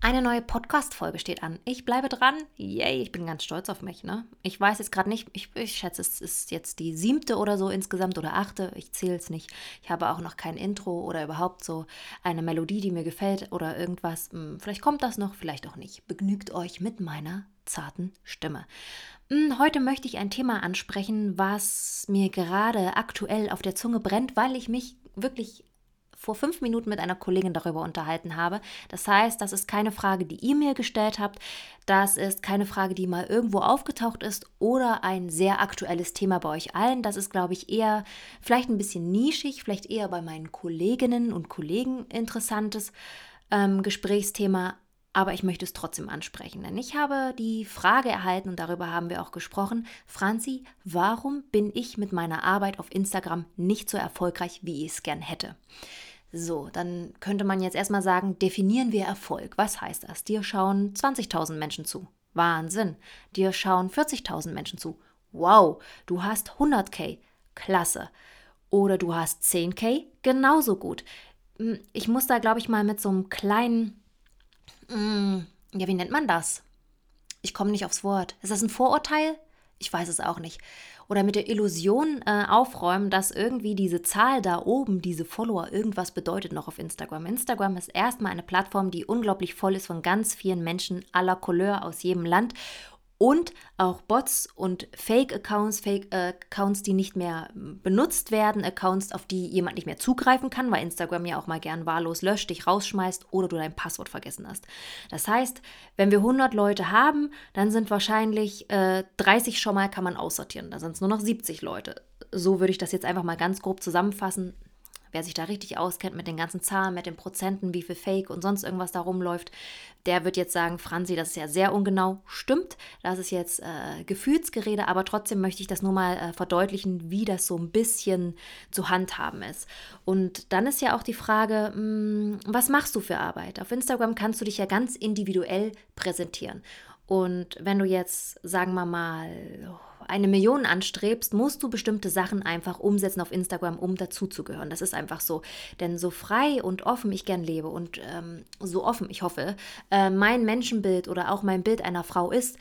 Eine neue Podcast-Folge steht an. Ich bleibe dran. Yay, ich bin ganz stolz auf mich. Ne? Ich weiß jetzt gerade nicht, ich, ich, schätze, es ist jetzt die siebte oder so insgesamt oder achte. Ich zähle es nicht. Ich habe auch noch kein Intro oder überhaupt so eine Melodie, die mir gefällt oder irgendwas. Hm, vielleicht kommt das noch, vielleicht auch nicht. Begnügt euch mit meiner zarten Stimme. Hm, heute möchte ich ein Thema ansprechen, was mir gerade aktuell auf der Zunge brennt, weil ich mich wirklich vor fünf Minuten mit einer Kollegin darüber unterhalten habe. Das heißt, das ist keine Frage, die ihr mir gestellt habt. Das ist keine Frage, die mal irgendwo aufgetaucht ist oder ein sehr aktuelles Thema bei euch allen. Das ist, glaube ich, eher vielleicht ein bisschen nischig, vielleicht eher bei meinen Kolleginnen und Kollegen interessantes ähm, Gesprächsthema aber ich möchte es trotzdem ansprechen, denn ich habe die Frage erhalten und darüber haben wir auch gesprochen, Franzi, warum bin ich mit meiner Arbeit auf Instagram nicht so erfolgreich, wie ich es gern hätte? So, dann könnte man jetzt erstmal sagen, definieren wir Erfolg. Was heißt das? Dir schauen 20.000 Menschen zu. Wahnsinn. Dir schauen 40.000 Menschen zu. Wow, du hast 100k. Klasse. Oder du hast 10k. Genauso gut. Hm, ich muss da, glaube ich, mal mit so einem kleinen, hm, ja, wie nennt man das? Ich komme nicht aufs Wort. Ist das ein Vorurteil? Ich weiß es auch nicht oder mit der Illusion äh, aufräumen, dass irgendwie diese Zahl da oben, diese Follower, irgendwas bedeutet noch auf Instagram. Instagram ist erstmal eine Plattform, die unglaublich voll ist von ganz vielen Menschen aller Couleur aus jedem Land und auch Bots und Fake-Accounts, Fake-Accounts, die nicht mehr benutzt werden, Accounts, auf die jemand nicht mehr zugreifen kann, weil Instagram ja auch mal gern wahllos löscht, dich rausschmeißt oder du dein Passwort vergessen hast. Das heißt, wenn wir 100 Leute haben, dann sind wahrscheinlich äh, 30 schon mal, kann man aussortieren. Da sind es nur noch 70 Leute. So würde ich das jetzt einfach mal ganz grob zusammenfassen. Wer sich da richtig auskennt mit den ganzen Zahlen, mit den Prozenten, wie viel Fake und sonst irgendwas da rumläuft, der wird jetzt sagen, Franzi, das ist ja sehr ungenau. Stimmt, das ist jetzt äh, Gefühlsgerede, aber trotzdem möchte ich das nur mal äh, verdeutlichen, wie das so ein bisschen zu handhaben ist. Und dann ist ja auch die Frage, mh, hm, was machst du für Arbeit? Auf Instagram kannst du dich ja ganz individuell präsentieren. Und wenn du jetzt, sagen wir mal, eine Million anstrebst, musst du bestimmte Sachen einfach umsetzen auf Instagram, um dazuzugehören. Das ist einfach so. Denn so frei und offen ich gern lebe und ähm, so offen, ich hoffe, äh, mein Menschenbild oder auch mein Bild einer Frau ist,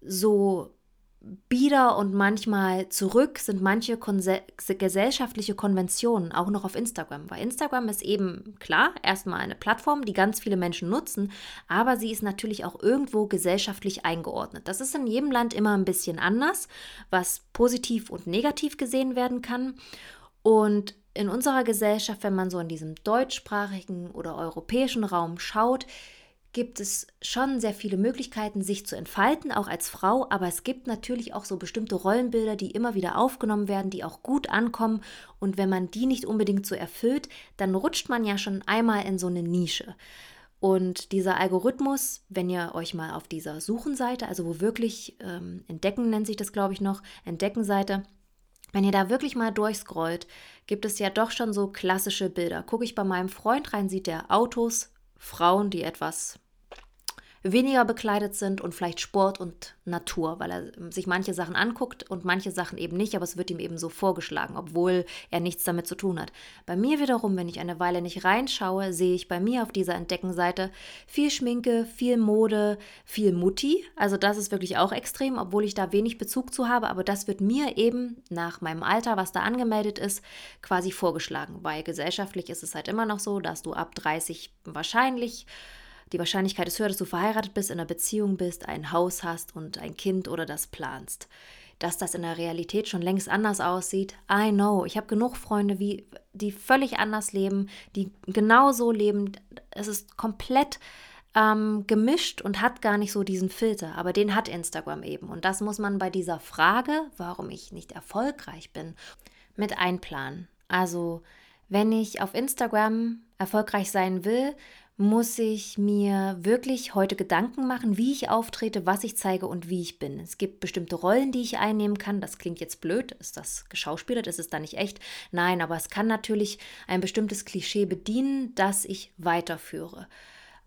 so bieder und manchmal zurück sind manche gesellschaftliche Konventionen auch noch auf Instagram. Weil Instagram ist eben klar erstmal eine Plattform, die ganz viele Menschen nutzen, aber sie ist natürlich auch irgendwo gesellschaftlich eingeordnet. Das ist in jedem Land immer ein bisschen anders, was positiv und negativ gesehen werden kann. Und in unserer Gesellschaft, wenn man so in diesem deutschsprachigen oder europäischen Raum schaut, gibt es schon sehr viele Möglichkeiten, sich zu entfalten, auch als Frau, aber es gibt natürlich auch so bestimmte Rollenbilder, die immer wieder aufgenommen werden, die auch gut ankommen und wenn man die nicht unbedingt so erfüllt, dann rutscht man ja schon einmal in so eine Nische. Und dieser Algorithmus, wenn ihr euch mal auf dieser Suchenseite, also wo wirklich ähm, Entdecken nennt sich das, glaube ich, noch, Entdeckenseite, wenn ihr da wirklich mal durchscrollt, gibt es ja doch schon so klassische Bilder. Gucke ich bei meinem Freund rein, sieht er Autos, Frauen, die etwas weniger bekleidet sind und vielleicht Sport und Natur, weil er sich manche Sachen anguckt und manche Sachen eben nicht, aber es wird ihm eben so vorgeschlagen, obwohl er nichts damit zu tun hat. Bei mir wiederum, wenn ich eine Weile nicht reinschaue, sehe ich bei mir auf dieser Entdeckenseite viel Schminke, viel Mode, viel Mutti. Also das ist wirklich auch extrem, obwohl ich da wenig Bezug zu habe, aber das wird mir eben nach meinem Alter, was da angemeldet ist, quasi vorgeschlagen, weil gesellschaftlich ist es halt immer noch so, dass du ab 30 wahrscheinlich die Wahrscheinlichkeit ist höher, dass du verheiratet bist, in einer Beziehung bist, ein Haus hast und ein Kind oder das planst. Dass das in der Realität schon längst anders aussieht, I know. Ich habe genug Freunde, wie, die völlig anders leben, die genauso leben. Es ist komplett ähm, gemischt und hat gar nicht so diesen Filter, aber den hat Instagram eben. Und das muss man bei dieser Frage, warum ich nicht erfolgreich bin, mit einplanen. Also, wenn ich auf Instagram erfolgreich sein will, muss ich mir wirklich heute Gedanken machen, wie ich auftrete, was ich zeige und wie ich bin. Es gibt bestimmte Rollen, die ich einnehmen kann. Das klingt jetzt blöd. Ist das geschauspielert? Ist es da nicht echt? Nein, aber es kann natürlich ein bestimmtes Klischee bedienen, das ich weiterführe.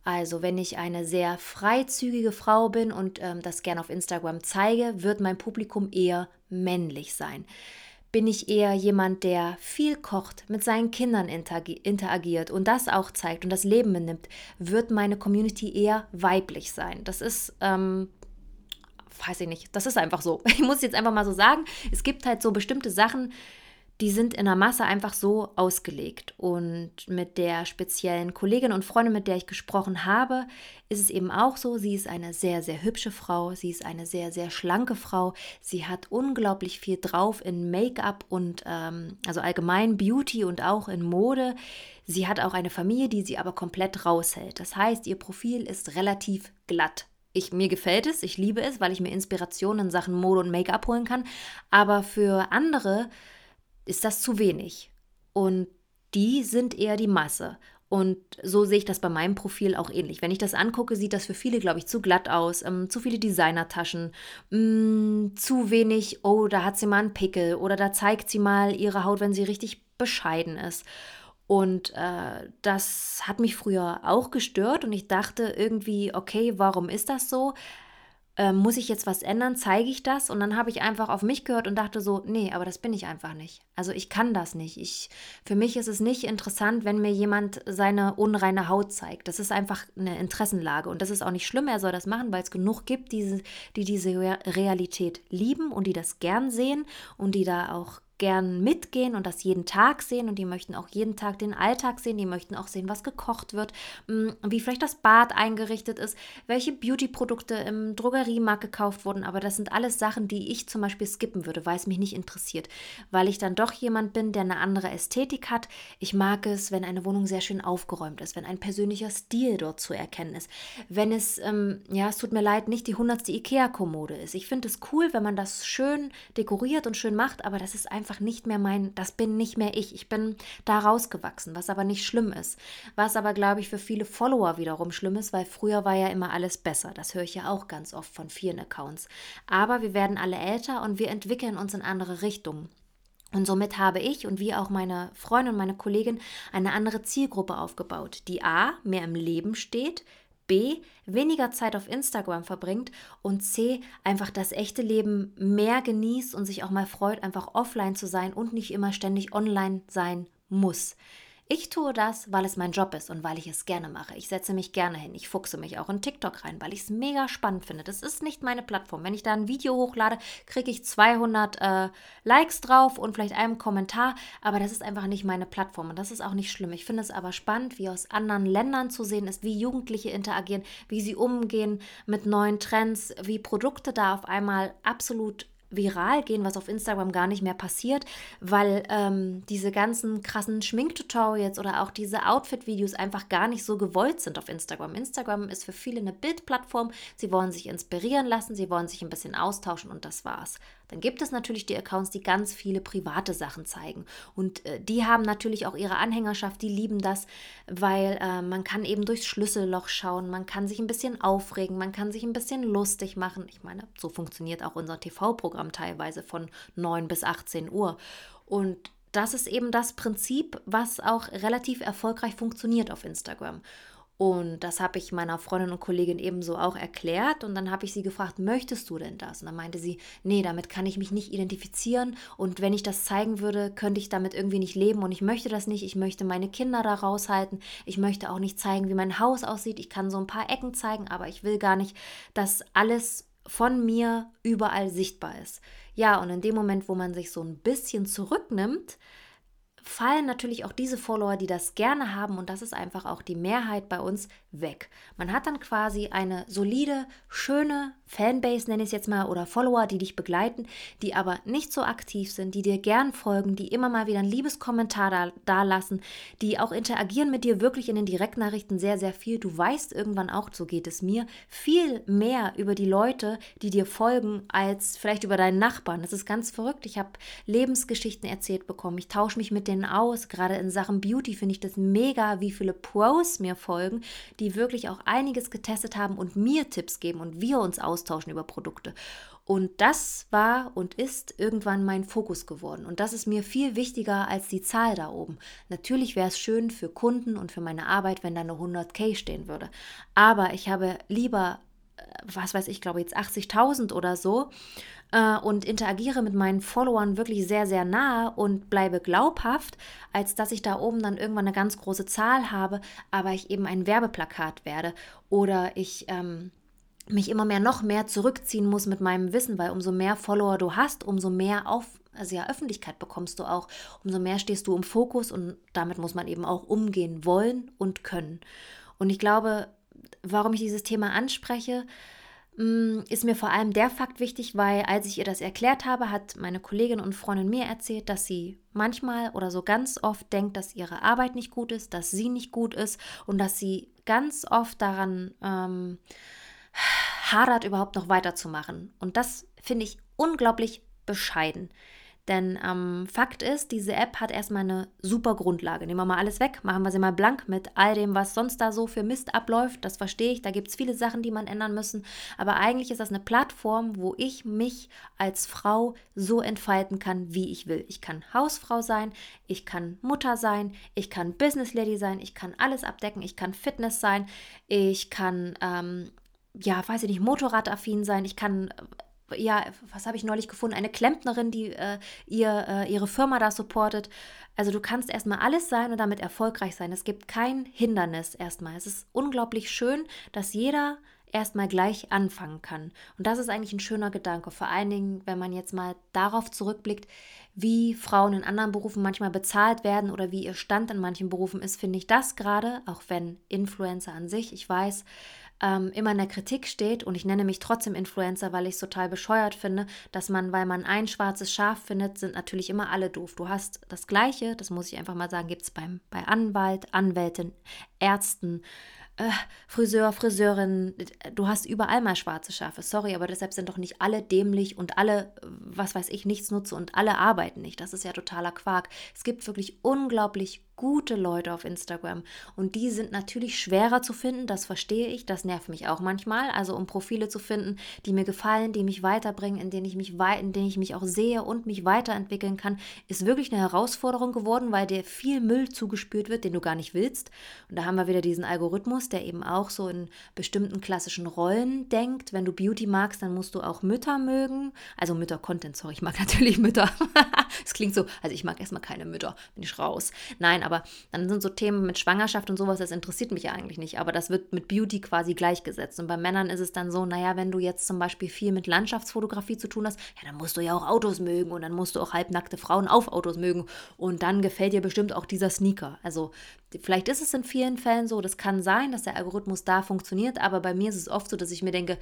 Also wenn ich eine sehr freizügige Frau bin und ähm, das gerne auf Instagram zeige, wird mein Publikum eher männlich sein. Bin ich eher jemand, der viel kocht, mit seinen Kindern interagiert und das auch zeigt und das Leben benimmt, wird meine Community eher weiblich sein. Das ist ähm, weiß ich nicht, das ist einfach so. Ich muss jetzt einfach mal so sagen, es gibt halt so bestimmte Sachen, die sind in der Masse einfach so ausgelegt. Und mit der speziellen Kollegin und Freundin, mit der ich gesprochen habe, ist es eben auch so, sie ist eine sehr, sehr hübsche Frau, sie ist eine sehr, sehr schlanke Frau, sie hat unglaublich viel drauf in Make-up und ähm, also allgemein Beauty und auch in Mode. Sie hat auch eine Familie, die sie aber komplett raushält. Das heißt, ihr Profil ist relativ glatt ich, mir gefällt es, ich liebe es, weil ich mir Inspirationen in Sachen Mode und Make-up holen kann. Aber für andere ist das zu wenig. Und die sind eher die Masse. Und so sehe ich das bei meinem Profil auch ähnlich. Wenn ich das angucke, sieht das für viele, glaube ich, zu glatt aus. Ähm, zu viele Designertaschen, mh, mm, zu wenig, oh, da hat sie mal einen Pickel oder da zeigt sie mal ihre Haut, wenn sie richtig bescheiden ist. Und äh, das hat mich früher auch gestört und ich dachte irgendwie, okay, warum ist das so? Ähm, muss ich jetzt was ändern? Zeige ich das? Und dann habe ich einfach auf mich gehört und dachte so, nee, aber das bin ich einfach nicht. Also ich kann das nicht. Ich, für mich ist es nicht interessant, wenn mir jemand seine unreine Haut zeigt. Das ist einfach eine Interessenlage und das ist auch nicht schlimm. Er soll das machen, weil es genug gibt, die, die diese Realität lieben und die das gern sehen und die da auch gern mitgehen und das jeden Tag sehen und die möchten auch jeden Tag den Alltag sehen, die möchten auch sehen, was gekocht wird, mm, wie vielleicht das Bad eingerichtet ist, welche Beauty-Produkte im Drogeriemarkt gekauft wurden, aber das sind alles Sachen, die ich zum Beispiel skippen würde, weil es mich nicht interessiert, weil ich dann doch jemand bin, der eine andere Ästhetik hat. Ich mag es, wenn eine Wohnung sehr schön aufgeräumt ist, wenn ein persönlicher Stil dort zu erkennen ist, wenn es, ähm, ja, es tut mir leid, nicht die hundertste Ikea-Kommode ist. Ich finde es cool, wenn man das schön dekoriert und schön macht, aber das ist einfach einfach nicht mehr mein, das bin nicht mehr ich. Ich bin da rausgewachsen, was aber nicht schlimm ist. Was aber, glaube ich, für viele Follower wiederum schlimm ist, weil früher war ja immer alles besser. Das höre ich ja auch ganz oft von vielen Accounts. Aber wir werden alle älter und wir entwickeln uns in andere Richtungen. Und somit habe ich und wie auch meine Freundin und meine Kollegin eine andere Zielgruppe aufgebaut, die A, mehr im Leben steht, B, weniger Zeit auf Instagram verbringt und C, einfach das echte Leben mehr genießt und sich auch mal freut, einfach offline zu sein und nicht immer ständig online sein muss. Ich tue das, weil es mein Job ist und weil ich es gerne mache. Ich setze mich gerne hin. Ich fuchse mich auch in TikTok rein, weil ich es mega spannend finde. Das ist nicht meine Plattform. Wenn ich da ein Video hochlade, kriege ich 200 äh, Likes drauf und vielleicht einen Kommentar, aber das ist einfach nicht meine Plattform und das ist auch nicht schlimm. Ich finde es aber spannend, wie aus anderen Ländern zu sehen ist, wie Jugendliche interagieren, wie sie umgehen mit neuen Trends, wie Produkte da auf einmal absolut viral gehen, was auf Instagram gar nicht mehr passiert, weil ähm, diese ganzen krassen Schminktutorials oder auch diese Outfit-Videos einfach gar nicht so gewollt sind auf Instagram. Instagram ist für viele eine Bildplattform. Sie wollen sich inspirieren lassen, sie wollen sich ein bisschen austauschen und das war's. Dann gibt es natürlich die Accounts, die ganz viele private Sachen zeigen. Und äh, die haben natürlich auch ihre Anhängerschaft, die lieben das, weil äh, man kann eben durchs Schlüsselloch schauen, man kann sich ein bisschen aufregen, man kann sich ein bisschen lustig machen. Ich meine, so funktioniert auch unser TV-Programm teilweise von 9 bis 18 Uhr. Und das ist eben das Prinzip, was auch relativ erfolgreich funktioniert auf Instagram. Und das habe ich meiner Freundin und Kollegin ebenso auch erklärt. Und dann habe ich sie gefragt, möchtest du denn das? Und dann meinte sie, nee, damit kann ich mich nicht identifizieren. Und wenn ich das zeigen würde, könnte ich damit irgendwie nicht leben. Und ich möchte das nicht. Ich möchte meine Kinder da raushalten. Ich möchte auch nicht zeigen, wie mein Haus aussieht. Ich kann so ein paar Ecken zeigen, aber ich will gar nicht, dass alles von mir überall sichtbar ist. Ja, und in dem Moment, wo man sich so ein bisschen zurücknimmt, fallen natürlich auch diese Follower, die das gerne haben, und das ist einfach auch die Mehrheit bei uns, weg. Man hat dann quasi eine solide, schöne Fanbase, nenne ich es jetzt mal, oder Follower, die dich begleiten, die aber nicht so aktiv sind, die dir gern folgen, die immer mal wieder ein liebes Kommentar da, da lassen, die auch interagieren mit dir wirklich in den Direktnachrichten sehr, sehr viel. Du weißt irgendwann auch, so geht es mir, viel mehr über die Leute, die dir folgen, als vielleicht über deinen Nachbarn. Das ist ganz verrückt. Ich habe Lebensgeschichten erzählt bekommen. Ich tausche mich mit denen aus. Gerade in Sachen Beauty finde ich das mega, wie viele Pros mir folgen, die wirklich auch einiges getestet haben und mir Tipps geben und wir uns austauschen über Produkte. Und das war und ist irgendwann mein Fokus geworden. Und das ist mir viel wichtiger als die Zahl da oben. Natürlich wäre es schön für Kunden und für meine Arbeit, wenn da eine 100k stehen würde. Aber ich habe lieber, äh, was weiß ich, glaube jetzt 80.000 oder so, äh, und interagiere mit meinen Followern wirklich sehr, sehr nah und bleibe glaubhaft, als dass ich da oben dann irgendwann eine ganz große Zahl habe, aber ich eben ein Werbeplakat werde oder ich ähm, mich immer mehr noch mehr zurückziehen muss mit meinem Wissen, weil umso mehr Follower du hast, umso mehr auf also ja, Öffentlichkeit bekommst du auch, umso mehr stehst du im Fokus und damit muss man eben auch umgehen wollen und können. Und ich glaube, warum ich dieses Thema anspreche, mm, ist mir vor allem der Fakt wichtig, weil als ich ihr das erklärt habe, hat meine Kollegin und Freundin mir erzählt, dass sie manchmal oder so ganz oft denkt, dass ihre Arbeit nicht gut ist, dass sie nicht gut ist und dass sie ganz oft daran ähm, hadert, überhaupt noch weiterzumachen. Und das finde ich unglaublich bescheiden. Denn ähm, Fakt ist, diese App hat erstmal eine super Grundlage. Nehmen wir mal alles weg, machen wir sie mal blank mit all dem, was sonst da so für Mist abläuft. Das verstehe ich, da gibt es viele Sachen, die man ändern müssen. Aber eigentlich ist das eine Plattform, wo ich mich als Frau so entfalten kann, wie ich will. Ich kann Hausfrau sein, ich kann Mutter sein, ich kann Business Lady sein, ich kann alles abdecken, ich kann Fitness sein, ich kann... Ähm, ja, weiß ich nicht, motorradaffin sein, ich kann ja, was habe ich neulich gefunden? Eine Klempnerin, die äh, ihr, äh, ihre Firma da supportet. Also du kannst erstmal alles sein und damit erfolgreich sein. Es gibt kein Hindernis erstmal. Es ist unglaublich schön, dass jeder erstmal gleich anfangen kann. Und das ist eigentlich ein schöner Gedanke. Vor allen Dingen, wenn man jetzt mal darauf zurückblickt, wie Frauen in anderen Berufen manchmal bezahlt werden oder wie ihr Stand in manchen Berufen ist, finde ich das gerade, auch wenn Influencer an sich, ich weiß, ähm, immer in der Kritik steht und ich nenne mich trotzdem Influencer, weil ich es total bescheuert finde, dass man, weil man ein schwarzes Schaf findet, sind natürlich immer alle doof. Du hast das Gleiche, das muss ich einfach mal sagen, gibt es bei Anwalt, Anwältin, Ärzten, äh, Friseur, Friseurin, du hast überall mal schwarze Schafe. Sorry, aber deshalb sind doch nicht alle dämlich und alle, was weiß ich, nichts nutze und alle arbeiten nicht. Das ist ja totaler Quark. Es gibt wirklich unglaublich gute Leute auf Instagram. Und die sind natürlich schwerer zu finden, das verstehe ich, das nervt mich auch manchmal. Also um Profile zu finden, die mir gefallen, die mich weiterbringen, in denen ich mich, in denen ich mich auch sehe und mich weiterentwickeln kann, ist wirklich eine Herausforderung geworden, weil dir viel Müll zugespürt wird, den du gar nicht willst. Und da haben wir wieder diesen Algorithmus, der eben auch so in bestimmten klassischen Rollen denkt. Wenn du Beauty magst, dann musst du auch Mütter mögen. Also Mütter-Content, sorry, ich mag natürlich Mütter. Es klingt so, also ich mag erstmal keine Mütter, bin ich raus. Nein, aber dann sind so Themen mit Schwangerschaft und sowas, das interessiert mich ja eigentlich nicht. Aber das wird mit Beauty quasi gleichgesetzt. Und bei Männern ist es dann so, naja, wenn du jetzt zum Beispiel viel mit Landschaftsfotografie zu tun hast, ja, dann musst du ja auch Autos mögen und dann musst du auch halbnackte Frauen auf Autos mögen. Und dann gefällt dir bestimmt auch dieser Sneaker. Also vielleicht ist es in vielen Fällen so, das kann sein, dass der Algorithmus da funktioniert, aber bei mir ist es oft so, dass ich mir denke,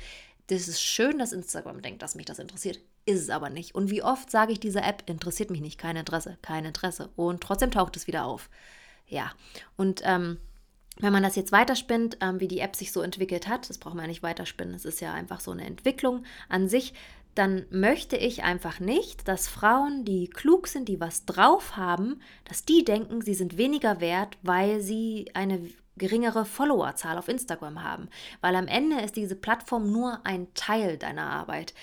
das ist schön, dass Instagram denkt, dass mich das interessiert. Ist es aber nicht. Und wie oft sage ich dieser App, interessiert mich nicht, kein Interesse, kein Interesse. Und trotzdem taucht es wieder auf. Ja. Und ähm, wenn man das jetzt weiterspinnt, ähm, wie die App sich so entwickelt hat, das braucht man ja nicht weiterspinnen, es ist ja einfach so eine Entwicklung an sich, dann möchte ich einfach nicht, dass Frauen, die klug sind, die was drauf haben, dass die denken, sie sind weniger wert, weil sie eine geringere Followerzahl auf Instagram haben, weil am Ende ist diese Plattform nur ein Teil deiner Arbeit.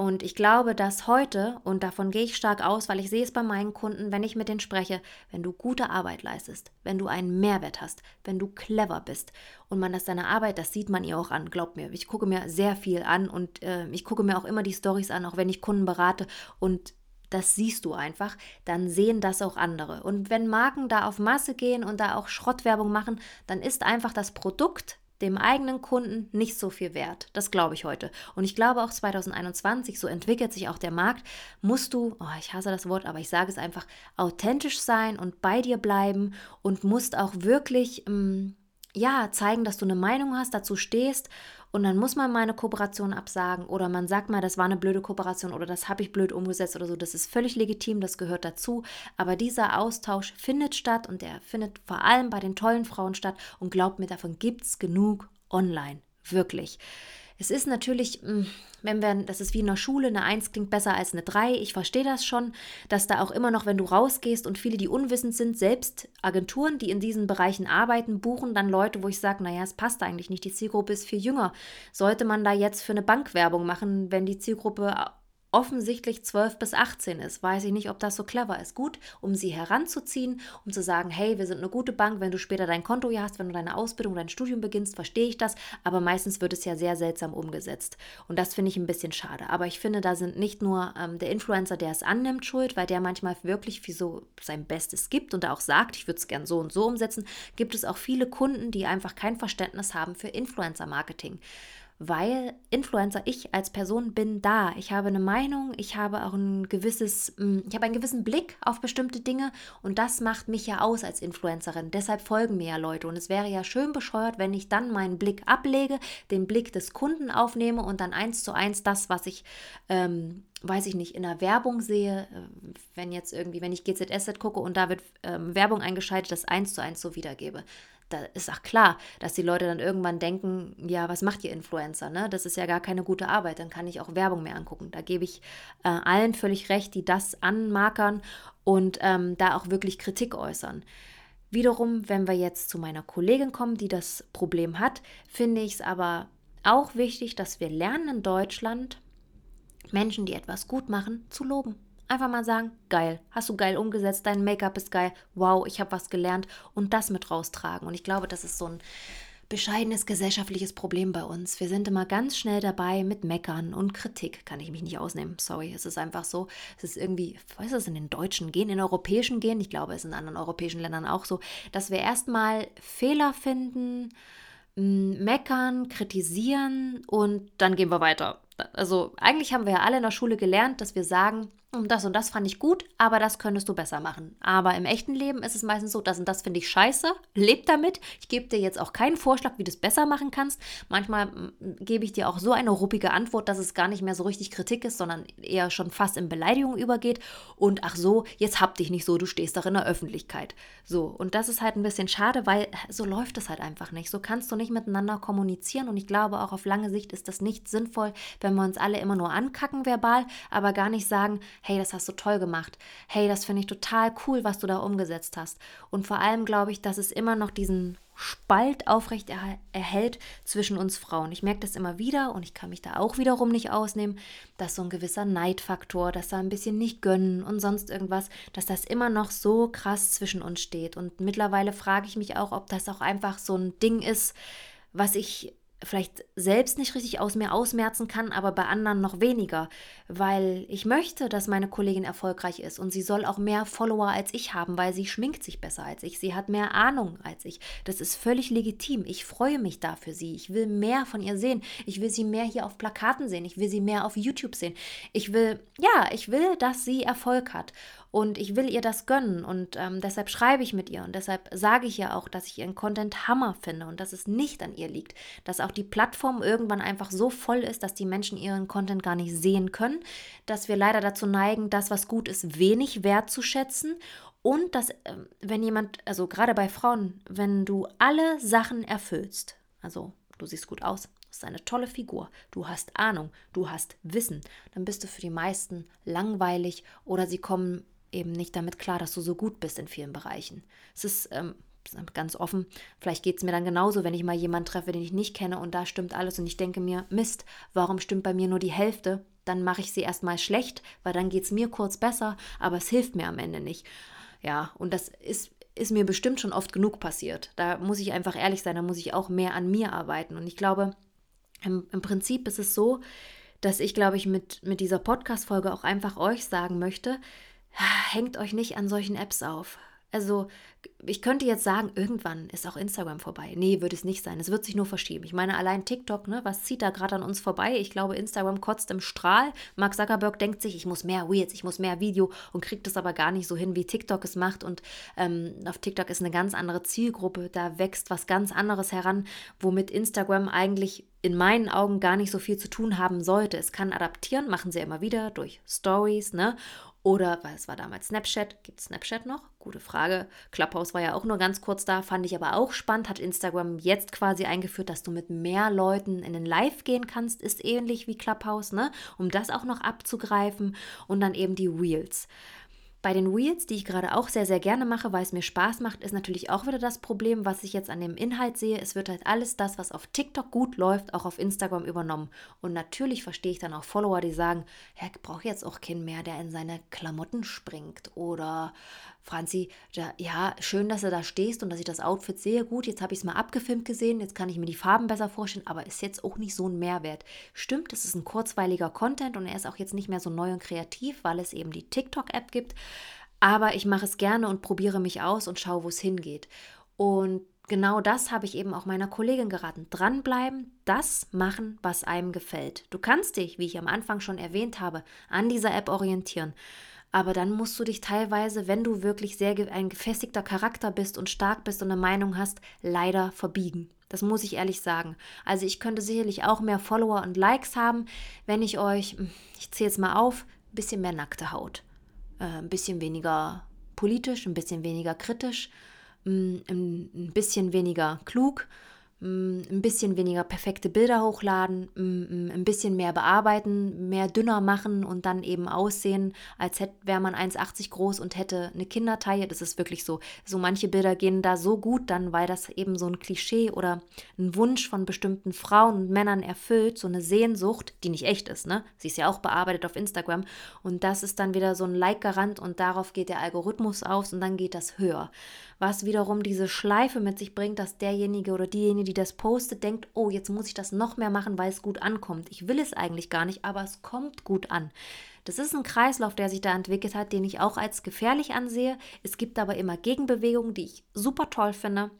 Und ich glaube, dass heute, und davon gehe ich stark aus, weil ich sehe es bei meinen Kunden, wenn ich mit denen spreche, wenn du gute Arbeit leistest, wenn du einen Mehrwert hast, wenn du clever bist und man das deine Arbeit, das sieht man ihr auch an, glaub mir. Ich gucke mir sehr viel an und äh, ich gucke mir auch immer die Stories an, auch wenn ich Kunden berate und das siehst du einfach, dann sehen das auch andere. Und wenn Marken da auf Masse gehen und da auch Schrottwerbung machen, dann ist einfach das Produkt dem eigenen Kunden nicht so viel wert. Das glaube ich heute. Und ich glaube auch 2021, so entwickelt sich auch der Markt, musst du, oh, ich hasse das Wort, aber ich sage es einfach, authentisch sein und bei dir bleiben und musst auch wirklich, ähm, ja, zeigen, dass du eine Meinung hast, dazu stehst und dann muss man mal eine Kooperation absagen oder man sagt mal, das war eine blöde Kooperation oder das habe ich blöd umgesetzt oder so. Das ist völlig legitim, das gehört dazu. Aber dieser Austausch findet statt und der findet vor allem bei den tollen Frauen statt. Und glaubt mir, davon gibt es genug online. Wirklich. Es ist natürlich, hm, wenn wir, das ist wie in der Schule, eine 1 klingt besser als eine 3. Ich verstehe das schon, dass da auch immer noch, wenn du rausgehst und viele, die unwissend sind, selbst Agenturen, die in diesen Bereichen arbeiten, buchen dann Leute, wo ich sage, naja, es passt eigentlich nicht, die Zielgruppe ist viel jünger. Sollte man da jetzt für eine Bank Werbung machen, wenn die Zielgruppe offensichtlich 12 bis 18 ist. Weiß ich nicht, ob das so clever ist. Gut, um sie heranzuziehen, um zu sagen, hey, wir sind eine gute Bank, wenn du später dein Konto hier hast, wenn du deine Ausbildung, dein Studium beginnst, verstehe ich das, aber meistens wird es ja sehr seltsam umgesetzt. Und das finde ich ein bisschen schade. Aber ich finde, da sind nicht nur ähm, der Influencer, der es annimmt, schuld, weil der manchmal wirklich wie so sein Bestes gibt und auch sagt, ich würde es gern so und so umsetzen, gibt es auch viele Kunden, die einfach kein Verständnis haben für Influencer-Marketing weil Influencer, ich als Person bin da. Ich habe eine Meinung, ich habe auch ein gewisses, mm, ich habe einen gewissen Blick auf bestimmte Dinge und das macht mich ja aus als Influencerin. Deshalb folgen mir ja Leute und es wäre ja schön bescheuert, wenn ich dann meinen Blick ablege, den Blick des Kunden aufnehme und dann eins zu eins das, was ich ähm, weiß ich nicht, in der Werbung sehe, äh, wenn jetzt irgendwie, wenn ich GZSZ gucke und da wird ähm, Werbung eingeschaltet, das eins zu eins so wiedergebe da ist auch klar, dass die Leute dann irgendwann denken, ja, was macht ihr Influencer? Ne? Das ist ja gar keine gute Arbeit, dann kann ich auch Werbung mehr angucken. Da gebe ich äh, allen völlig recht, die das anmarkern und ähm, da auch wirklich Kritik äußern. Wiederum, wenn wir jetzt zu meiner Kollegin kommen, die das Problem hat, finde ich es aber auch wichtig, dass wir lernen in Deutschland, Menschen, die etwas gut machen, zu loben. Einfach mal sagen, geil, hast du geil umgesetzt, dein Make-up ist geil, wow, ich habe was gelernt und das mit raustragen. Und ich glaube, das ist so ein bescheidenes gesellschaftliches Problem bei uns. Wir sind immer ganz schnell dabei mit Meckern und Kritik. Kann ich mich nicht ausnehmen. Sorry, es ist einfach so. Es ist irgendwie, was ist das in den deutschen Gehen, in europäischen Gehen? Ich glaube, es ist in anderen europäischen Ländern auch so, dass wir erstmal Fehler finden, meckern, kritisieren und dann gehen wir weiter. Also eigentlich haben wir ja alle in der Schule gelernt, dass wir sagen, und das und das fand ich gut, aber das könntest du besser machen. Aber im echten Leben ist es meistens so, das und das finde ich scheiße, leb damit. Ich gebe dir jetzt auch keinen Vorschlag, wie du es besser machen kannst. Manchmal mm, gebe ich dir auch so eine ruppige Antwort, dass es gar nicht mehr so richtig Kritik ist, sondern eher schon fast in Beleidigung übergeht. Und ach so, jetzt hab dich nicht so, du stehst doch in der Öffentlichkeit. So, und das ist halt ein bisschen schade, weil so läuft es halt einfach nicht. So kannst du nicht miteinander kommunizieren und ich glaube auch auf lange Sicht ist das nicht sinnvoll, wenn wir uns alle immer nur ankacken verbal, aber gar nicht sagen, hey, das hast du toll gemacht. Hey, das finde ich total cool, was du da umgesetzt hast. Und vor allem glaube ich, dass es immer noch diesen Spalt aufrecht erhält zwischen uns Frauen. Ich merke das immer wieder und ich kann mich da auch wiederum nicht ausnehmen, dass so ein gewisser Neidfaktor, dass da ein bisschen nicht gönnen und sonst irgendwas, dass das immer noch so krass zwischen uns steht. Und mittlerweile frage ich mich auch, ob das auch einfach so ein Ding ist, was ich vielleicht selbst nicht richtig aus mir ausmerzen kann, aber bei anderen noch weniger, weil ich möchte, dass meine Kollegin erfolgreich ist und sie soll auch mehr Follower als ich haben, weil sie schminkt sich besser als ich, sie hat mehr Ahnung als ich. Das ist völlig legitim. Ich freue mich da für sie. Ich will mehr von ihr sehen. Ich will sie mehr hier auf Plakaten sehen. Ich will sie mehr auf YouTube sehen. Ich will, ja, ich will, dass sie Erfolg hat. Und ich will ihr das gönnen. Und ähm, deshalb schreibe ich mit ihr. Und deshalb sage ich ja auch, dass ich ihren Content Hammer finde und dass es nicht an ihr liegt, dass auch die Plattform irgendwann einfach so voll ist, dass die Menschen ihren Content gar nicht sehen können, dass wir leider dazu neigen, das, was gut ist, wenig wertzuschätzen. Und dass, ähm, wenn jemand, also gerade bei Frauen, wenn du alle Sachen erfüllst, also du siehst gut aus, hast eine tolle Figur, du hast Ahnung, du hast Wissen, dann bist du für die meisten langweilig oder sie kommen eben nicht damit klar, dass du so gut bist in vielen Bereichen. Es ist ähm, ganz offen, vielleicht geht es mir dann genauso, wenn ich mal jemanden treffe, den ich nicht kenne und da stimmt alles und ich denke mir, Mist, warum stimmt bei mir nur die Hälfte? Dann mache ich sie erstmal schlecht, weil dann geht es mir kurz besser, aber es hilft mir am Ende nicht. Ja, und das ist, ist mir bestimmt schon oft genug passiert. Da muss ich einfach ehrlich sein, da muss ich auch mehr an mir arbeiten. Und ich glaube, im, im Prinzip ist es so, dass ich, glaube ich, mit, mit dieser Podcast-Folge auch einfach euch sagen möchte, hängt euch nicht an solchen Apps auf. Also ich könnte jetzt sagen, irgendwann ist auch Instagram vorbei. Nee, wird es nicht sein. Es wird sich nur verschieben. Ich meine, allein TikTok, ne, was zieht da gerade an uns vorbei? Ich glaube, Instagram kotzt im Strahl. Mark Zuckerberg denkt sich, ich muss mehr Reels, ich muss mehr Video und kriegt es aber gar nicht so hin, wie TikTok es macht. Und ähm, auf TikTok ist eine ganz andere Zielgruppe. Da wächst was ganz anderes heran, womit Instagram eigentlich in meinen Augen gar nicht so viel zu tun haben sollte. Es kann adaptieren, machen sie immer wieder durch Stories, ne? Oder, weil es war damals Snapchat, gibt es Snapchat noch? Gute Frage. Clubhouse war ja auch nur ganz kurz da, fand ich aber auch spannend. Hat Instagram jetzt quasi eingeführt, dass du mit mehr Leuten in den Live gehen kannst, ist ähnlich wie Clubhouse, ne? Um das auch noch abzugreifen und dann eben die Reels. Bei den Reels, die ich gerade auch sehr, sehr gerne mache, weil es mir Spaß macht, ist natürlich auch wieder das Problem, was ich jetzt an dem Inhalt sehe. Es wird halt alles das, was auf TikTok gut läuft, auch auf Instagram übernommen. Und natürlich verstehe ich dann auch Follower, die sagen, ich brauche jetzt auch keinen mehr, der in seine Klamotten springt. Oder Franzi, ja, schön, dass du da stehst und dass ich das Outfit sehe. Gut, jetzt habe ich es mal abgefilmt gesehen, jetzt kann ich mir die Farben besser vorstellen, aber ist jetzt auch nicht so ein Mehrwert. Stimmt, es ist ein kurzweiliger Content und er ist auch jetzt nicht mehr so neu und kreativ, weil es eben die TikTok-App gibt. Aber ich mache es gerne und probiere mich aus und schaue, wo es hingeht. Und genau das habe ich eben auch meiner Kollegin geraten. Dranbleiben, das machen, was einem gefällt. Du kannst dich, wie ich am Anfang schon erwähnt habe, an dieser App orientieren. Aber dann musst du dich teilweise, wenn du wirklich sehr ein gefestigter Charakter bist und stark bist und eine Meinung hast, leider verbiegen. Das muss ich ehrlich sagen. Also ich könnte sicherlich auch mehr Follower und Likes haben, wenn ich euch, ich zähle es mal auf, ein bisschen mehr nackte Haut äh, ein bisschen weniger politisch, ein bisschen weniger kritisch, mm, ein bisschen weniger klug ein bisschen weniger perfekte Bilder hochladen, mm, mm, ein bisschen mehr bearbeiten, mehr dünner machen und dann eben aussehen, als wäre man 1,80 groß und hätte eine Kindertaille. Das ist wirklich so. So manche Bilder gehen da so gut dann, weil das eben so ein Klischee oder ein Wunsch von bestimmten Frauen und Männern erfüllt, so eine Sehnsucht, die nicht echt ist, ne? Sie ist ja auch bearbeitet auf Instagram und das ist dann wieder so ein Like-Garant und darauf geht der Algorithmus aus und dann geht das höher was wiederum diese Schleife mit sich bringt, dass derjenige oder diejenige, die das postet, denkt, oh, jetzt muss ich das noch mehr machen, weil es gut ankommt. Ich will es eigentlich gar nicht, aber es kommt gut an. Das ist ein Kreislauf, der sich da entwickelt hat, den ich auch als gefährlich ansehe. Es gibt aber immer Gegenbewegungen, die ich super toll finde.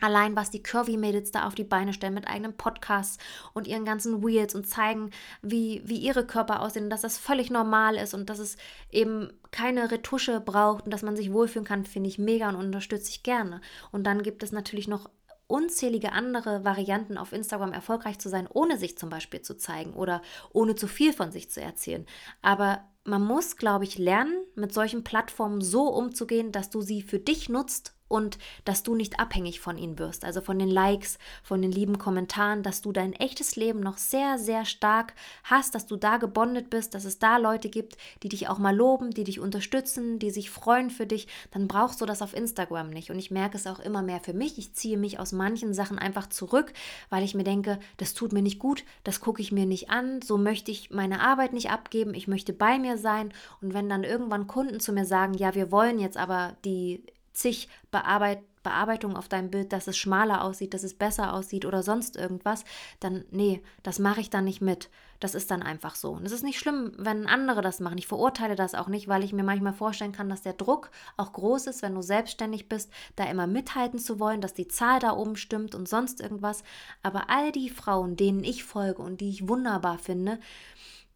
Allein was die Curvy-Mädels da auf die Beine stellen mit eigenen Podcasts und ihren ganzen Wheels und zeigen, wie, wie ihre Körper aussehen, dass das völlig normal ist und dass es eben keine Retusche braucht und dass man sich wohlfühlen kann, finde ich mega und unterstütze ich gerne. Und dann gibt es natürlich noch unzählige andere Varianten auf Instagram erfolgreich zu sein, ohne sich zum Beispiel zu zeigen oder ohne zu viel von sich zu erzählen. Aber man muss, glaube ich, lernen, mit solchen Plattformen so umzugehen, dass du sie für dich nutzt und dass du nicht abhängig von ihnen wirst, also von den Likes, von den lieben Kommentaren, dass du dein echtes Leben noch sehr, sehr stark hast, dass du da gebondet bist, dass es da Leute gibt, die dich auch mal loben, die dich unterstützen, die sich freuen für dich, dann brauchst du das auf Instagram nicht. Und ich merke es auch immer mehr für mich. Ich ziehe mich aus manchen Sachen einfach zurück, weil ich mir denke, das tut mir nicht gut, das gucke ich mir nicht an, so möchte ich meine Arbeit nicht abgeben, ich möchte bei mir sein. Und wenn dann irgendwann Kunden zu mir sagen, ja, wir wollen jetzt aber die zig Bearbeit Bearbeitungen auf deinem Bild, dass es schmaler aussieht, dass es besser aussieht oder sonst irgendwas, dann nee, das mache ich dann nicht mit. Das ist dann einfach so. Und es ist nicht schlimm, wenn andere das machen. Ich verurteile das auch nicht, weil ich mir manchmal vorstellen kann, dass der Druck auch groß ist, wenn du selbstständig bist, da immer mithalten zu wollen, dass die Zahl da oben stimmt und sonst irgendwas. Aber all die Frauen, denen ich folge und die ich wunderbar finde,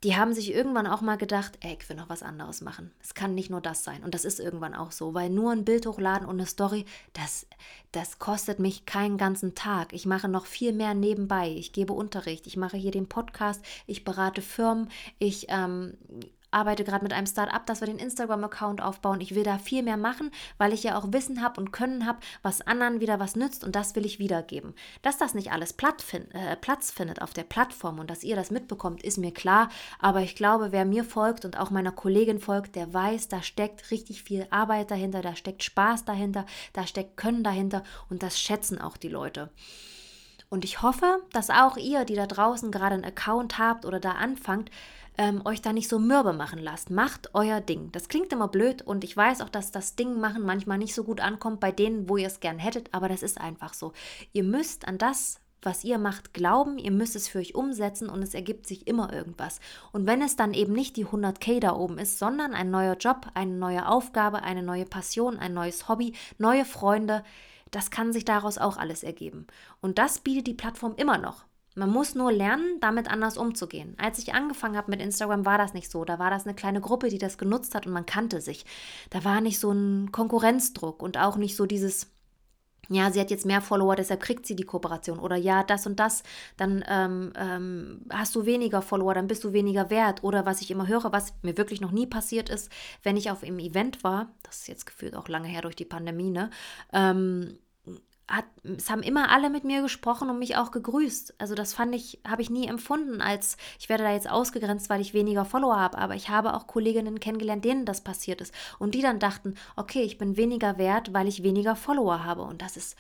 die haben sich irgendwann auch mal gedacht, ey, ich will noch was anderes machen. Es kann nicht nur das sein. Und das ist irgendwann auch so, weil nur ein Bild hochladen und eine Story, das, das kostet mich keinen ganzen Tag. Ich mache noch viel mehr nebenbei. Ich gebe Unterricht, ich mache hier den Podcast, ich berate Firmen, ich ähm, arbeite gerade mit einem Start-up, dass wir den Instagram-Account aufbauen. Ich will da viel mehr machen, weil ich ja auch Wissen habe und Können habe, was anderen wieder was nützt und das will ich wiedergeben. Dass das nicht alles find, äh, Platz findet auf der Plattform und dass ihr das mitbekommt, ist mir klar. Aber ich glaube, wer mir folgt und auch meiner Kollegin folgt, der weiß, da steckt richtig viel Arbeit dahinter, da steckt Spaß dahinter, da steckt Können dahinter und das schätzen auch die Leute. Und ich hoffe, dass auch ihr, die da draußen gerade einen Account habt oder da anfangt, ähm, euch da nicht so mürbe machen lasst. Macht euer Ding. Das klingt immer blöd und ich weiß auch, dass das Ding machen manchmal nicht so gut ankommt bei denen, wo ihr es gern hättet, aber das ist einfach so. Ihr müsst an das, was ihr macht, glauben, ihr müsst es für euch umsetzen und es ergibt sich immer irgendwas. Und wenn es dann eben nicht die 100k da oben ist, sondern ein neuer Job, eine neue Aufgabe, eine neue Passion, ein neues Hobby, neue Freunde, das kann sich daraus auch alles ergeben. Und das bietet die Plattform immer noch. Man muss nur lernen, damit anders umzugehen. Als ich angefangen habe mit Instagram, war das nicht so. Da war das eine kleine Gruppe, die das genutzt hat und man kannte sich. Da war nicht so ein Konkurrenzdruck und auch nicht so dieses, ja, sie hat jetzt mehr Follower, deshalb kriegt sie die Kooperation. Oder ja, das und das, dann ähm, ähm, hast du weniger Follower, dann bist du weniger wert. Oder was ich immer höre, was mir wirklich noch nie passiert ist, wenn ich auf einem Event war, das ist jetzt gefühlt auch lange her durch die Pandemie, ne? Ähm, hat, es haben immer alle mit mir gesprochen und mich auch gegrüßt. Also das fand ich, habe ich nie empfunden, als ich werde da jetzt ausgegrenzt, weil ich weniger Follower habe. Aber ich habe auch Kolleginnen kennengelernt, denen das passiert ist. Und die dann dachten, okay, ich bin weniger wert, weil ich weniger Follower habe. Und das ist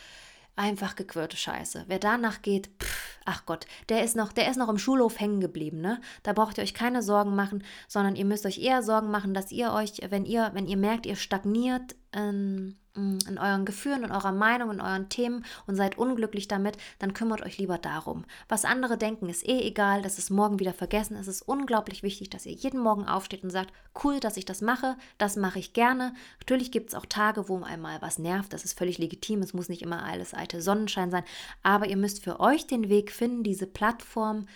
einfach gequirlte Scheiße. Wer danach geht, pff, ach Gott, der ist noch, der ist noch im Schulhof hängen geblieben, ne? Da braucht ihr euch keine Sorgen machen, sondern ihr müsst euch eher Sorgen machen, dass ihr euch, wenn ihr, wenn ihr merkt, ihr stagniert, ähm, Mm, in euren Gefühlen, in eurer Meinung, in euren Themen und seid unglücklich damit, dann kümmert euch lieber darum. Was andere denken, ist eh egal, das ist morgen wieder vergessen. Es ist unglaublich wichtig, dass ihr jeden Morgen aufsteht und sagt, cool, dass ich das mache, das mache ich gerne. Natürlich gibt es auch Tage, wo einmal was nervt, das ist völlig legitim, es muss nicht immer alles alte Sonnenschein sein, aber ihr müsst für euch den Weg finden, diese Plattform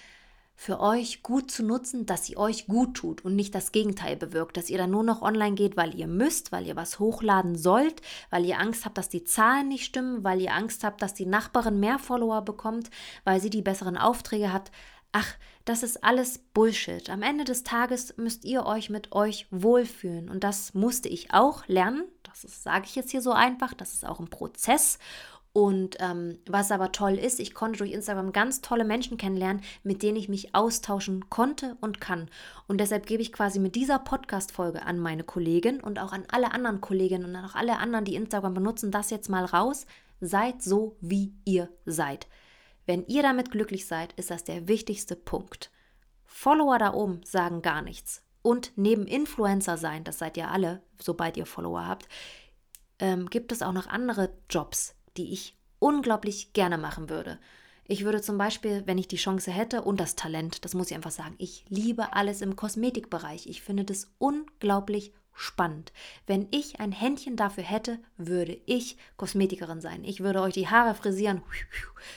für euch gut zu nutzen, dass sie euch gut tut und nicht das Gegenteil bewirkt, dass ihr dann nur noch online geht, weil ihr müsst, weil ihr was hochladen sollt, weil ihr Angst habt, dass die Zahlen nicht stimmen, weil ihr Angst habt, dass die Nachbarin mehr Follower bekommt, weil sie die besseren Aufträge hat. Ach, das ist alles Bullshit. Am Ende des Tages müsst ihr euch mit euch wohlfühlen. Und das musste ich auch lernen. Das sage ich jetzt hier so einfach. Das ist auch ein Prozess. Und ähm, was aber toll ist, ich konnte durch Instagram ganz tolle Menschen kennenlernen, mit denen ich mich austauschen konnte und kann. Und deshalb gebe ich quasi mit dieser Podcast-Folge an meine Kollegin und auch an alle anderen Kolleginnen und auch alle anderen, die Instagram benutzen, das jetzt mal raus. Seid so, wie ihr seid. Wenn ihr damit glücklich seid, ist das der wichtigste Punkt. Follower da oben sagen gar nichts. Und neben Influencer sein, das seid ihr alle, sobald ihr Follower habt, ähm, gibt es auch noch andere Jobs, die ich unglaublich gerne machen würde. Ich würde zum Beispiel, wenn ich die Chance hätte und das Talent, das muss ich einfach sagen, ich liebe alles im Kosmetikbereich. Ich finde das unglaublich spannend. Wenn ich ein Händchen dafür hätte, würde ich Kosmetikerin sein. Ich würde euch die Haare frisieren,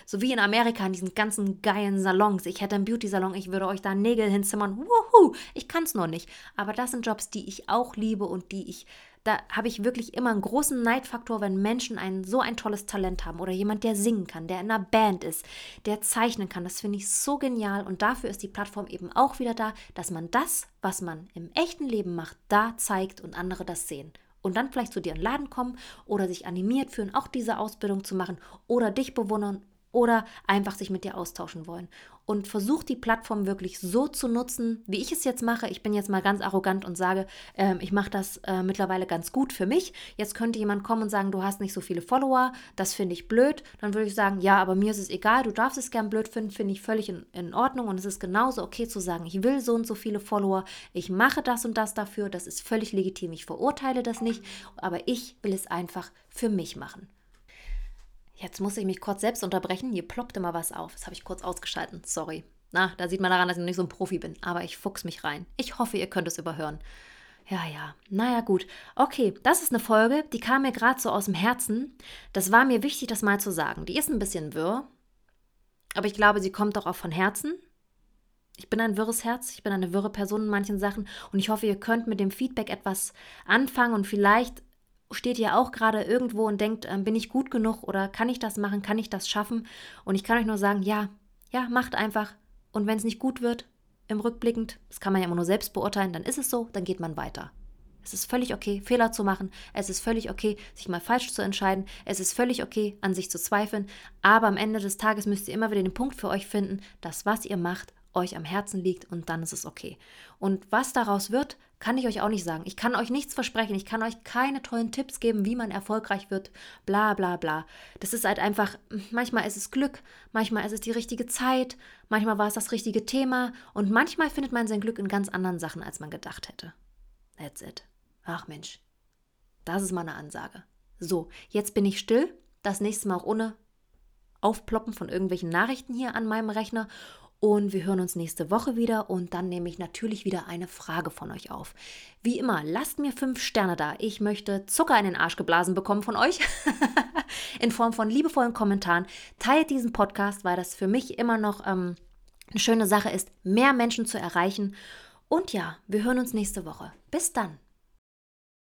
so wie in Amerika in diesen ganzen geilen Salons. Ich hätte einen Beauty-Salon, ich würde euch da Nägel hinzimmern. Wuhu, ich kann es nur nicht. Aber das sind Jobs, die ich auch liebe und die ich da habe ich wirklich immer einen großen Neidfaktor, wenn Menschen ein, so ein tolles Talent haben oder jemand, der singen kann, der in einer Band ist, der zeichnen kann. Das finde ich so genial und dafür ist die Plattform eben auch wieder da, dass man das, was man im echten Leben macht, da zeigt und andere das sehen und dann vielleicht zu dir in den Laden kommen oder sich animiert fühlen, auch diese Ausbildung zu machen oder dich bewundern oder einfach sich mit dir austauschen wollen. Und versuch die Plattform wirklich so zu nutzen, wie ich es jetzt mache. Ich bin jetzt mal ganz arrogant und sage, äh, ich mache das äh, mittlerweile ganz gut für mich. Jetzt könnte jemand kommen und sagen, du hast nicht so viele Follower, das finde ich blöd. Dann würde ich sagen, ja, aber mir ist es egal, du darfst es gern blöd finden, finde ich völlig in, in Ordnung. Und es ist genauso okay zu sagen, ich will so und so viele Follower, ich mache das und das dafür, das ist völlig legitim. Ich verurteile das nicht, aber ich will es einfach für mich machen. Jetzt muss ich mich kurz selbst unterbrechen. Hier ploppt immer was auf. Das habe ich kurz ausgeschalten. Sorry. Na, da sieht man daran, dass ich noch nicht so ein Profi bin. Aber ich fuchs mich rein. Ich hoffe, ihr könnt es überhören. Ja, ja. Naja, gut. Okay, das ist eine Folge, die kam mir gerade so aus dem Herzen. Das war mir wichtig, das mal zu sagen. Die ist ein bisschen wirr. Aber ich glaube, sie kommt doch auch von Herzen. Ich bin ein wirres Herz, ich bin eine wirre Person in manchen Sachen und ich hoffe, ihr könnt mit dem Feedback etwas anfangen und vielleicht steht ihr auch gerade irgendwo und denkt, äh, bin ich gut genug oder kann ich das machen, kann ich das schaffen? Und ich kann euch nur sagen, ja, ja, macht einfach. Und wenn es nicht gut wird, im Rückblickend, das kann man ja immer nur selbst beurteilen, dann ist es so, dann geht man weiter. Es ist völlig okay, Fehler zu machen. Es ist völlig okay, sich mal falsch zu entscheiden. Es ist völlig okay, an sich zu zweifeln. Aber am Ende des Tages müsst ihr immer wieder den Punkt für euch finden, dass was ihr macht, euch am Herzen liegt und dann ist es okay. Und was daraus wird, kann ich euch auch nicht sagen. Ich kann euch nichts versprechen. Ich kann euch keine tollen Tipps geben, wie man erfolgreich wird. Bla bla bla. Das ist halt einfach, manchmal ist es Glück, manchmal ist es die richtige Zeit, manchmal war es das richtige Thema und manchmal findet man sein Glück in ganz anderen Sachen, als man gedacht hätte. That's it. Ach Mensch, das ist meine Ansage. So, jetzt bin ich still. Das nächste Mal auch ohne Aufploppen von irgendwelchen Nachrichten hier an meinem Rechner und wir hören uns nächste Woche wieder und dann nehme ich natürlich wieder eine Frage von euch auf. Wie immer, lasst mir fünf Sterne da. Ich möchte Zucker in den Arsch geblasen bekommen von euch. in Form von liebevollen Kommentaren. Teilt diesen Podcast, weil das für mich immer noch ähm, eine schöne Sache ist, mehr Menschen zu erreichen. Und ja, wir hören uns nächste Woche. Bis dann.